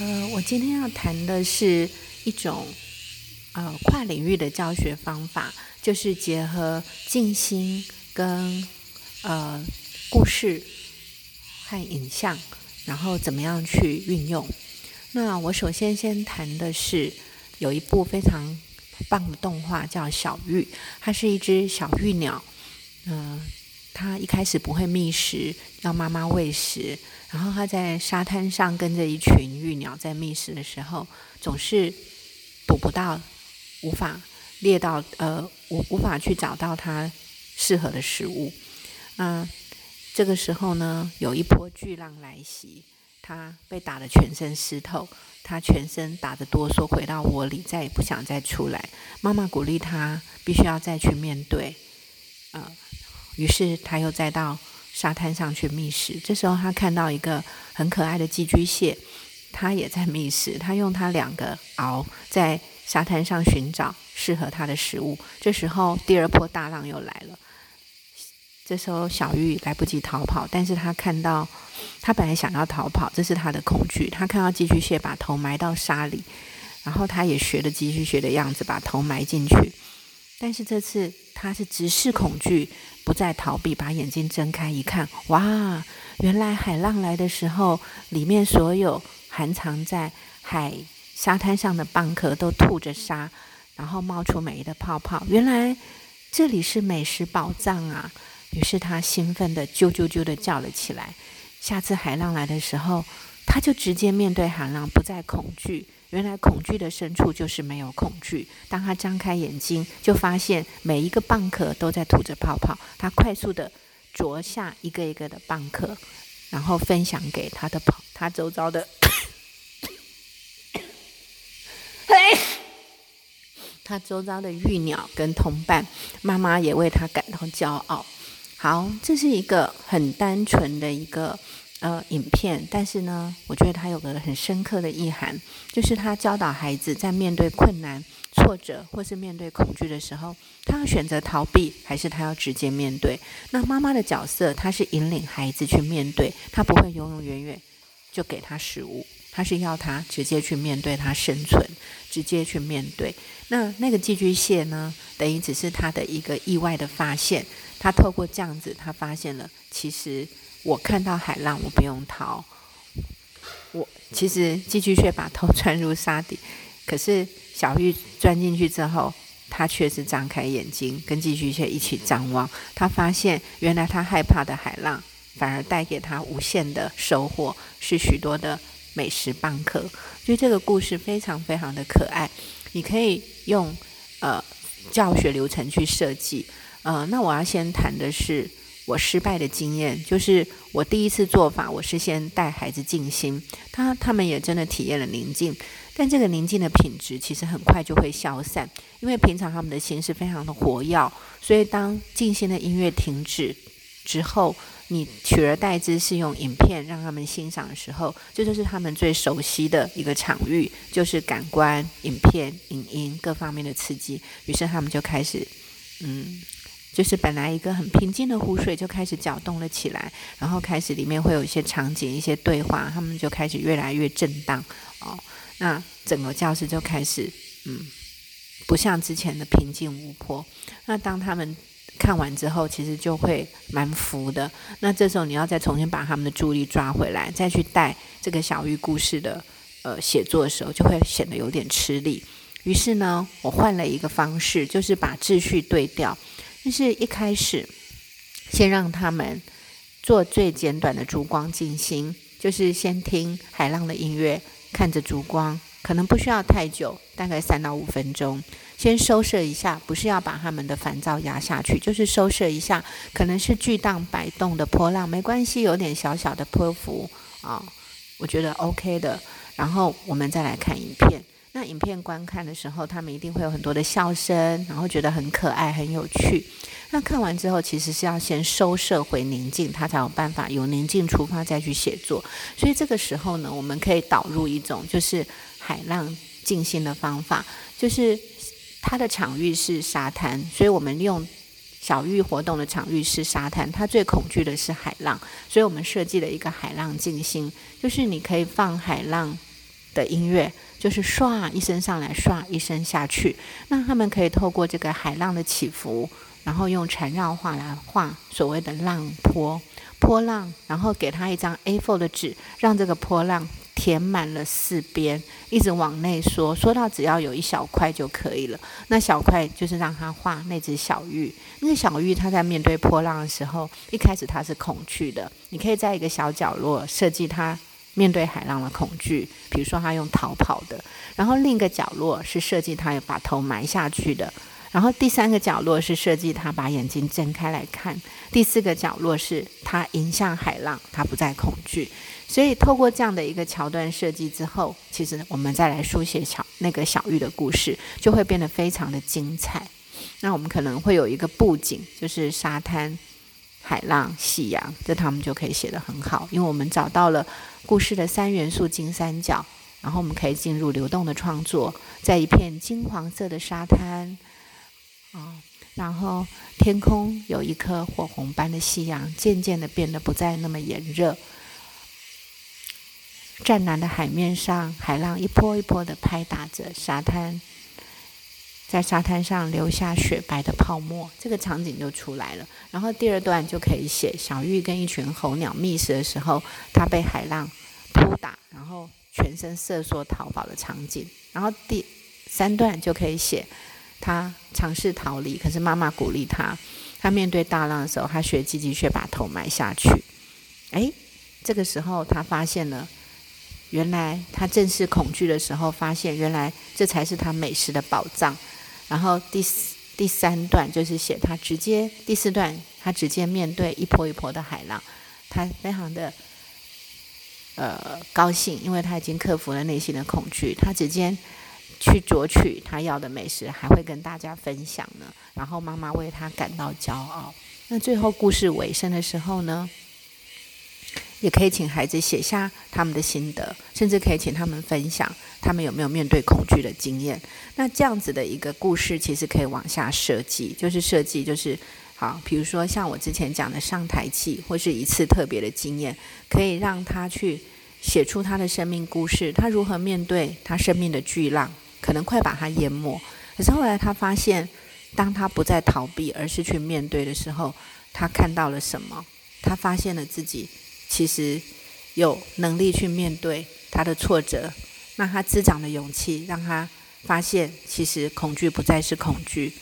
呃，我今天要谈的是一种呃跨领域的教学方法，就是结合静心跟呃故事和影像，然后怎么样去运用。那我首先先谈的是有一部非常棒的动画叫《小玉》，它是一只小玉鸟，嗯。它一开始不会觅食，要妈妈喂食。然后它在沙滩上跟着一群玉鸟在觅食的时候，总是捕不到，无法猎到，呃，无无法去找到它适合的食物。那这个时候呢，有一波巨浪来袭，它被打得全身湿透，它全身打得哆嗦，回到窝里，再也不想再出来。妈妈鼓励它，必须要再去面对，呃。于是他又再到沙滩上去觅食。这时候他看到一个很可爱的寄居蟹，它也在觅食。他用它两个螯在沙滩上寻找适合它的食物。这时候第二波大浪又来了。这时候小玉来不及逃跑，但是他看到他本来想要逃跑，这是他的恐惧。他看到寄居蟹把头埋到沙里，然后他也学着寄居蟹的样子把头埋进去。但是这次他是直视恐惧。不再逃避，把眼睛睁开一看，哇！原来海浪来的时候，里面所有含藏在海沙滩上的蚌壳都吐着沙，然后冒出美丽的泡泡。原来这里是美食宝藏啊！于是他兴奋的啾啾啾的叫了起来。下次海浪来的时候，他就直接面对海浪，不再恐惧。原来恐惧的深处就是没有恐惧。当他张开眼睛，就发现每一个蚌壳都在吐着泡泡。他快速的啄下一个一个的蚌壳，然后分享给他的朋他周遭的，他周遭的玉鸟跟同伴。妈妈也为他感到骄傲。好，这是一个很单纯的一个。呃，影片，但是呢，我觉得它有个很深刻的意涵，就是他教导孩子在面对困难、挫折或是面对恐惧的时候，他要选择逃避，还是他要直接面对？那妈妈的角色，她是引领孩子去面对，她不会永永远远就给他食物，她是要他直接去面对他生存，直接去面对。那那个寄居蟹呢，等于只是他的一个意外的发现，他透过这样子，他发现了其实。我看到海浪，我不用逃。我其实寄居蟹把头钻入沙底，可是小玉钻进去之后，它却是张开眼睛，跟寄居蟹一起张望。他发现，原来他害怕的海浪，反而带给他无限的收获，是许多的美食蚌壳。所以这个故事非常非常的可爱。你可以用呃教学流程去设计。呃，那我要先谈的是。我失败的经验就是我第一次做法，我是先带孩子静心，他他们也真的体验了宁静，但这个宁静的品质其实很快就会消散，因为平常他们的心是非常的活跃，所以当静心的音乐停止之后，你取而代之是用影片让他们欣赏的时候，这就是他们最熟悉的一个场域，就是感官、影片、影音各方面的刺激，于是他们就开始，嗯。就是本来一个很平静的湖水就开始搅动了起来，然后开始里面会有一些场景、一些对话，他们就开始越来越震荡哦。那整个教室就开始嗯，不像之前的平静无波。那当他们看完之后，其实就会蛮服的。那这时候你要再重新把他们的注意力抓回来，再去带这个小玉故事的呃写作的时候，就会显得有点吃力。于是呢，我换了一个方式，就是把秩序对调。就是一开始，先让他们做最简短的烛光静心，就是先听海浪的音乐，看着烛光，可能不需要太久，大概三到五分钟。先收摄一下，不是要把他们的烦躁压下去，就是收摄一下，可能是巨荡摆动的波浪，没关系，有点小小的波幅啊，我觉得 OK 的。然后我们再来看影片。那影片观看的时候，他们一定会有很多的笑声，然后觉得很可爱、很有趣。那看完之后，其实是要先收摄回宁静，他才有办法由宁静出发再去写作。所以这个时候呢，我们可以导入一种就是海浪静心的方法，就是它的场域是沙滩，所以我们用小玉活动的场域是沙滩，它最恐惧的是海浪，所以我们设计了一个海浪静心，就是你可以放海浪。的音乐，就是唰一声上来，唰一声下去。那他们可以透过这个海浪的起伏，然后用缠绕画来画所谓的浪坡、波浪，然后给他一张 A4 的纸，让这个波浪。填满了四边，一直往内缩，缩到只要有一小块就可以了。那小块就是让他画那只小玉。那个小玉，它在面对波浪的时候，一开始它是恐惧的。你可以在一个小角落设计它面对海浪的恐惧，比如说他用逃跑的。然后另一个角落是设计它把头埋下去的。然后第三个角落是设计他把眼睛睁开来看。第四个角落是他迎向海浪，他不再恐惧。所以，透过这样的一个桥段设计之后，其实我们再来书写小那个小玉的故事，就会变得非常的精彩。那我们可能会有一个布景，就是沙滩、海浪、夕阳，这他们就可以写得很好，因为我们找到了故事的三元素金三角，然后我们可以进入流动的创作，在一片金黄色的沙滩，啊，然后天空有一颗火红般的夕阳，渐渐的变得不再那么炎热。湛蓝的海面上，海浪一波一波的拍打着沙滩，在沙滩上留下雪白的泡沫，这个场景就出来了。然后第二段就可以写小玉跟一群候鸟觅食的时候，它被海浪扑打，然后全身瑟缩逃跑的场景。然后第三段就可以写他尝试逃离，可是妈妈鼓励他。他面对大浪的时候，他学积极却把头埋下去。哎，这个时候他发现了。原来他正是恐惧的时候，发现原来这才是他美食的宝藏。然后第四、第三段就是写他直接，第四段他直接面对一波一波的海浪，他非常的呃高兴，因为他已经克服了内心的恐惧，他直接去夺取他要的美食，还会跟大家分享呢。然后妈妈为他感到骄傲。那最后故事尾声的时候呢？也可以请孩子写下他们的心得，甚至可以请他们分享他们有没有面对恐惧的经验。那这样子的一个故事，其实可以往下设计，就是设计就是好，比如说像我之前讲的上台记，或是一次特别的经验，可以让他去写出他的生命故事，他如何面对他生命的巨浪，可能快把他淹没。可是后来他发现，当他不再逃避，而是去面对的时候，他看到了什么？他发现了自己。其实有能力去面对他的挫折，那他滋长的勇气，让他发现其实恐惧不再是恐惧。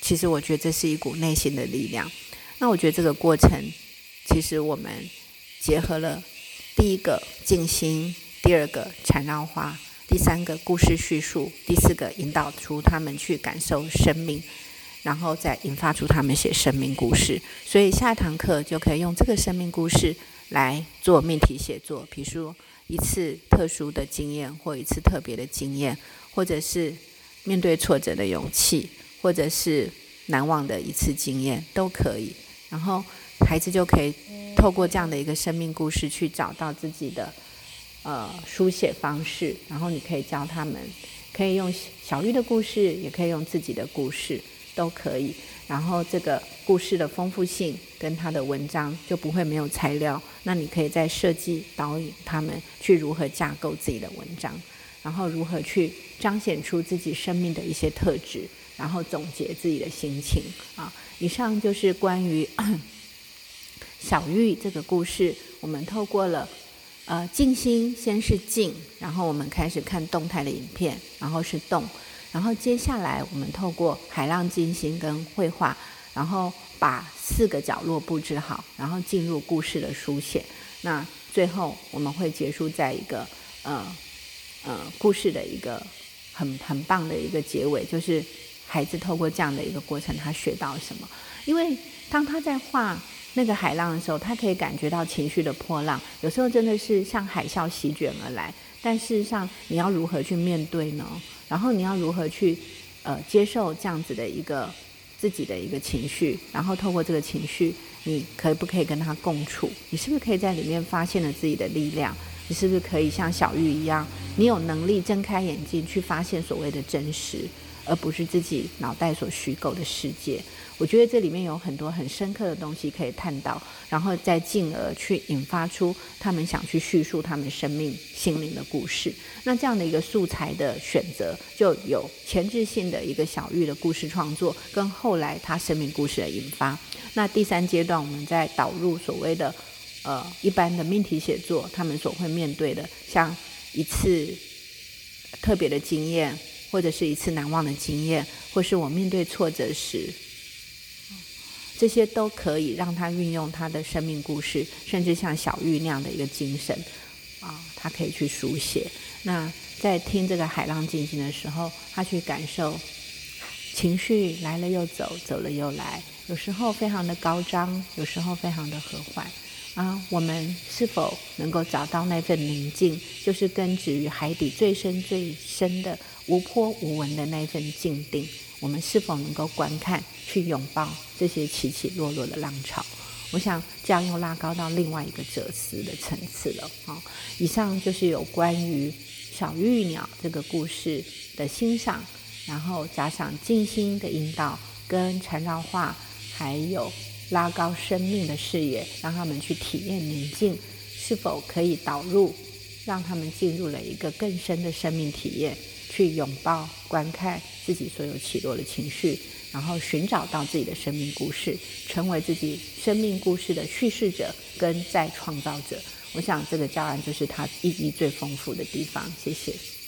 其实我觉得这是一股内心的力量。那我觉得这个过程，其实我们结合了第一个静心，第二个缠绕花，第三个故事叙述，第四个引导出他们去感受生命。然后再引发出他们写生命故事，所以下一堂课就可以用这个生命故事来做命题写作，比如说一次特殊的经验，或一次特别的经验，或者是面对挫折的勇气，或者是难忘的一次经验都可以。然后孩子就可以透过这样的一个生命故事去找到自己的呃书写方式。然后你可以教他们，可以用小玉的故事，也可以用自己的故事。都可以，然后这个故事的丰富性跟他的文章就不会没有材料。那你可以在设计导引他们去如何架构自己的文章，然后如何去彰显出自己生命的一些特质，然后总结自己的心情啊。以上就是关于 小玉这个故事，我们透过了呃静心，先是静，然后我们开始看动态的影片，然后是动。然后接下来，我们透过海浪进行跟绘画，然后把四个角落布置好，然后进入故事的书写。那最后我们会结束在一个呃呃故事的一个很很棒的一个结尾，就是孩子透过这样的一个过程，他学到什么？因为当他在画那个海浪的时候，他可以感觉到情绪的波浪，有时候真的是像海啸席卷而来。但事实上，你要如何去面对呢？然后你要如何去，呃，接受这样子的一个自己的一个情绪？然后透过这个情绪，你可不可以跟他共处？你是不是可以在里面发现了自己的力量？你是不是可以像小玉一样，你有能力睁开眼睛去发现所谓的真实，而不是自己脑袋所虚构的世界。我觉得这里面有很多很深刻的东西可以探到，然后再进而去引发出他们想去叙述他们生命心灵的故事。那这样的一个素材的选择，就有前置性的一个小玉的故事创作，跟后来他生命故事的引发。那第三阶段，我们在导入所谓的呃一般的命题写作，他们所会面对的，像一次特别的经验，或者是一次难忘的经验，或是我面对挫折时。这些都可以让他运用他的生命故事，甚至像小玉那样的一个精神，啊，他可以去书写。那在听这个海浪进行的时候，他去感受情绪来了又走，走了又来，有时候非常的高涨，有时候非常的和缓。啊，我们是否能够找到那份宁静，就是根植于海底最深最深的无波无纹的那份静定？我们是否能够观看、去拥抱这些起起落落的浪潮？我想这样又拉高到另外一个哲思的层次了。好，以上就是有关于小玉鸟这个故事的欣赏，然后加上静心的引导跟缠绕画，还有拉高生命的视野，让他们去体验宁静，是否可以导入，让他们进入了一个更深的生命体验？去拥抱、观看自己所有起落的情绪，然后寻找到自己的生命故事，成为自己生命故事的叙事者跟再创造者。我想这个教案就是它意义最丰富的地方。谢谢。